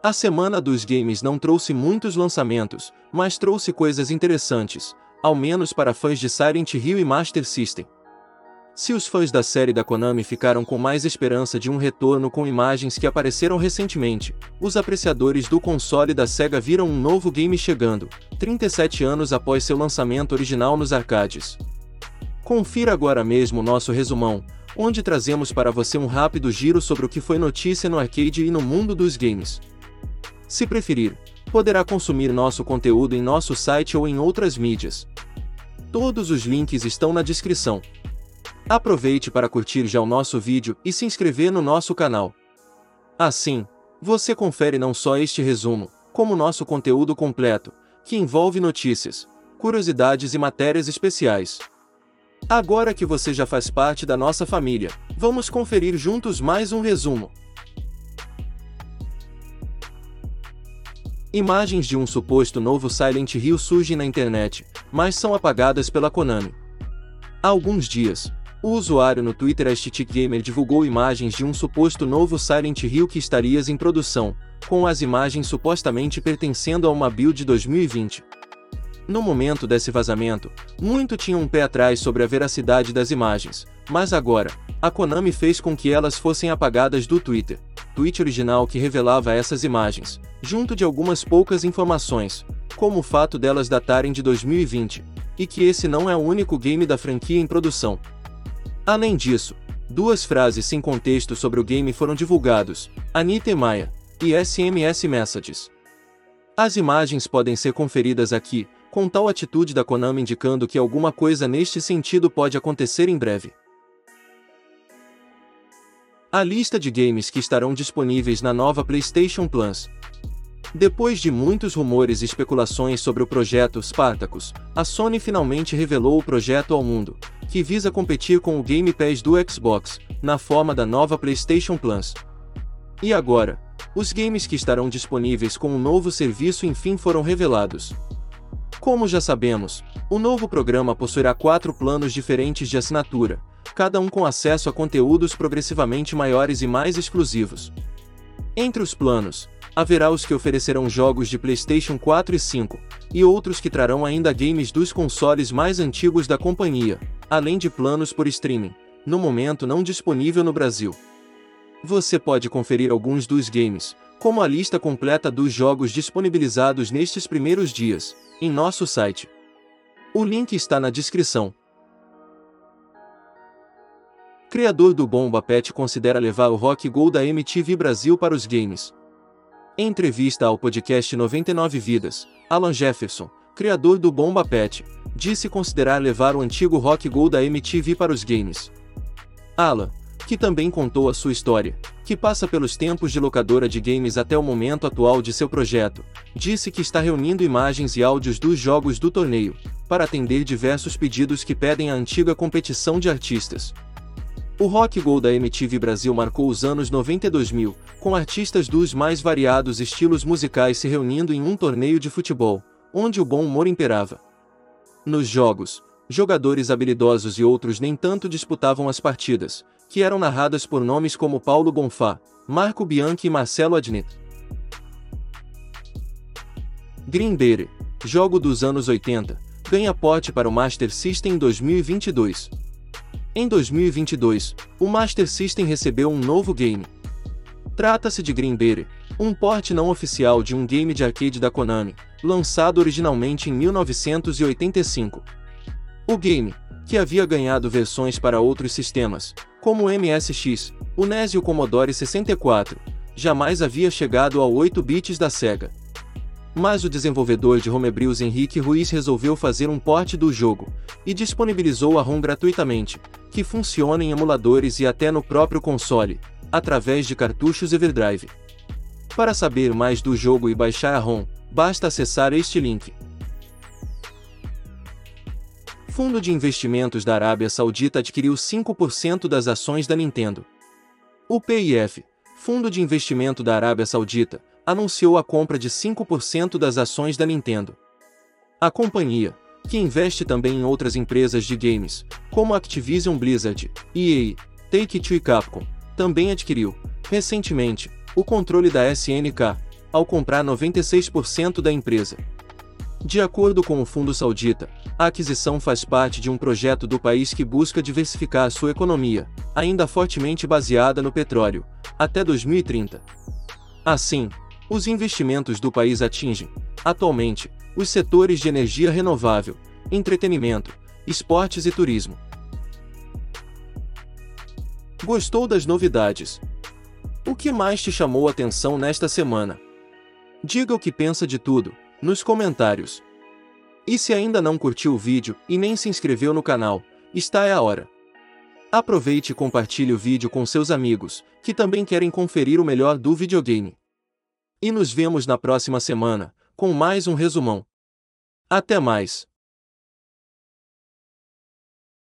A semana dos games não trouxe muitos lançamentos, mas trouxe coisas interessantes, ao menos para fãs de Silent Hill e Master System. Se os fãs da série da Konami ficaram com mais esperança de um retorno com imagens que apareceram recentemente, os apreciadores do console da Sega viram um novo game chegando, 37 anos após seu lançamento original nos arcades. Confira agora mesmo nosso resumão, onde trazemos para você um rápido giro sobre o que foi notícia no arcade e no mundo dos games. Se preferir, poderá consumir nosso conteúdo em nosso site ou em outras mídias. Todos os links estão na descrição. Aproveite para curtir já o nosso vídeo e se inscrever no nosso canal. Assim, você confere não só este resumo, como nosso conteúdo completo, que envolve notícias, curiosidades e matérias especiais. Agora que você já faz parte da nossa família, vamos conferir juntos mais um resumo. Imagens de um suposto novo Silent Hill surgem na internet, mas são apagadas pela Konami. Há alguns dias, o usuário no Twitter Gamer divulgou imagens de um suposto novo Silent Hill que estaria em produção, com as imagens supostamente pertencendo a uma build 2020. No momento desse vazamento, muito tinha um pé atrás sobre a veracidade das imagens, mas agora, a Konami fez com que elas fossem apagadas do Twitter tweet original que revelava essas imagens, junto de algumas poucas informações, como o fato delas datarem de 2020, e que esse não é o único game da franquia em produção. Além disso, duas frases sem contexto sobre o game foram divulgados, Anita e Maya, e SMS Messages. As imagens podem ser conferidas aqui, com tal atitude da Konami indicando que alguma coisa neste sentido pode acontecer em breve. A lista de games que estarão disponíveis na nova PlayStation Plus. Depois de muitos rumores e especulações sobre o projeto Spartacus, a Sony finalmente revelou o projeto ao mundo, que visa competir com o Game Pass do Xbox, na forma da nova PlayStation Plus. E agora, os games que estarão disponíveis com o novo serviço enfim foram revelados. Como já sabemos, o novo programa possuirá quatro planos diferentes de assinatura, cada um com acesso a conteúdos progressivamente maiores e mais exclusivos. Entre os planos, haverá os que oferecerão jogos de PlayStation 4 e 5, e outros que trarão ainda games dos consoles mais antigos da companhia, além de planos por streaming, no momento não disponível no Brasil. Você pode conferir alguns dos games, como a lista completa dos jogos disponibilizados nestes primeiros dias, em nosso site. O link está na descrição. Criador do Bomba Pet considera levar o Rock Go da MTV Brasil para os games. Em entrevista ao podcast 99 Vidas, Alan Jefferson, criador do Bomba Pet, disse considerar levar o antigo Rock Go da MTV para os games. Alan, que também contou a sua história, que passa pelos tempos de locadora de games até o momento atual de seu projeto, disse que está reunindo imagens e áudios dos jogos do torneio, para atender diversos pedidos que pedem a antiga competição de artistas, o Rock Go da MTV Brasil marcou os anos 90 e 2000, com artistas dos mais variados estilos musicais se reunindo em um torneio de futebol, onde o bom humor imperava. Nos jogos, jogadores habilidosos e outros nem tanto disputavam as partidas, que eram narradas por nomes como Paulo Bonfá, Marco Bianchi e Marcelo Adnet. Bay, jogo dos anos 80, ganha porte para o Master System em 2022. Em 2022, o Master System recebeu um novo game. Trata-se de Bay, um porte não oficial de um game de arcade da Konami, lançado originalmente em 1985. O game, que havia ganhado versões para outros sistemas, como o MSX, o NES e o Commodore 64, jamais havia chegado ao 8 bits da Sega. Mas o desenvolvedor de homebrews Henrique Ruiz resolveu fazer um porte do jogo, e disponibilizou a ROM gratuitamente, que funciona em emuladores e até no próprio console, através de cartuchos Everdrive. Para saber mais do jogo e baixar a ROM, basta acessar este link. Fundo de Investimentos da Arábia Saudita adquiriu 5% das ações da Nintendo. O PIF, Fundo de Investimento da Arábia Saudita, anunciou a compra de 5% das ações da Nintendo. A companhia, que investe também em outras empresas de games, como Activision Blizzard, EA, Take-Two e Capcom, também adquiriu, recentemente, o controle da SNK, ao comprar 96% da empresa. De acordo com o fundo saudita, a aquisição faz parte de um projeto do país que busca diversificar sua economia, ainda fortemente baseada no petróleo, até 2030. Assim, os investimentos do país atingem, atualmente, os setores de energia renovável, entretenimento, esportes e turismo. Gostou das novidades? O que mais te chamou a atenção nesta semana? Diga o que pensa de tudo, nos comentários. E se ainda não curtiu o vídeo e nem se inscreveu no canal, está é a hora. Aproveite e compartilhe o vídeo com seus amigos, que também querem conferir o melhor do videogame. E nos vemos na próxima semana, com mais um resumão. Até mais!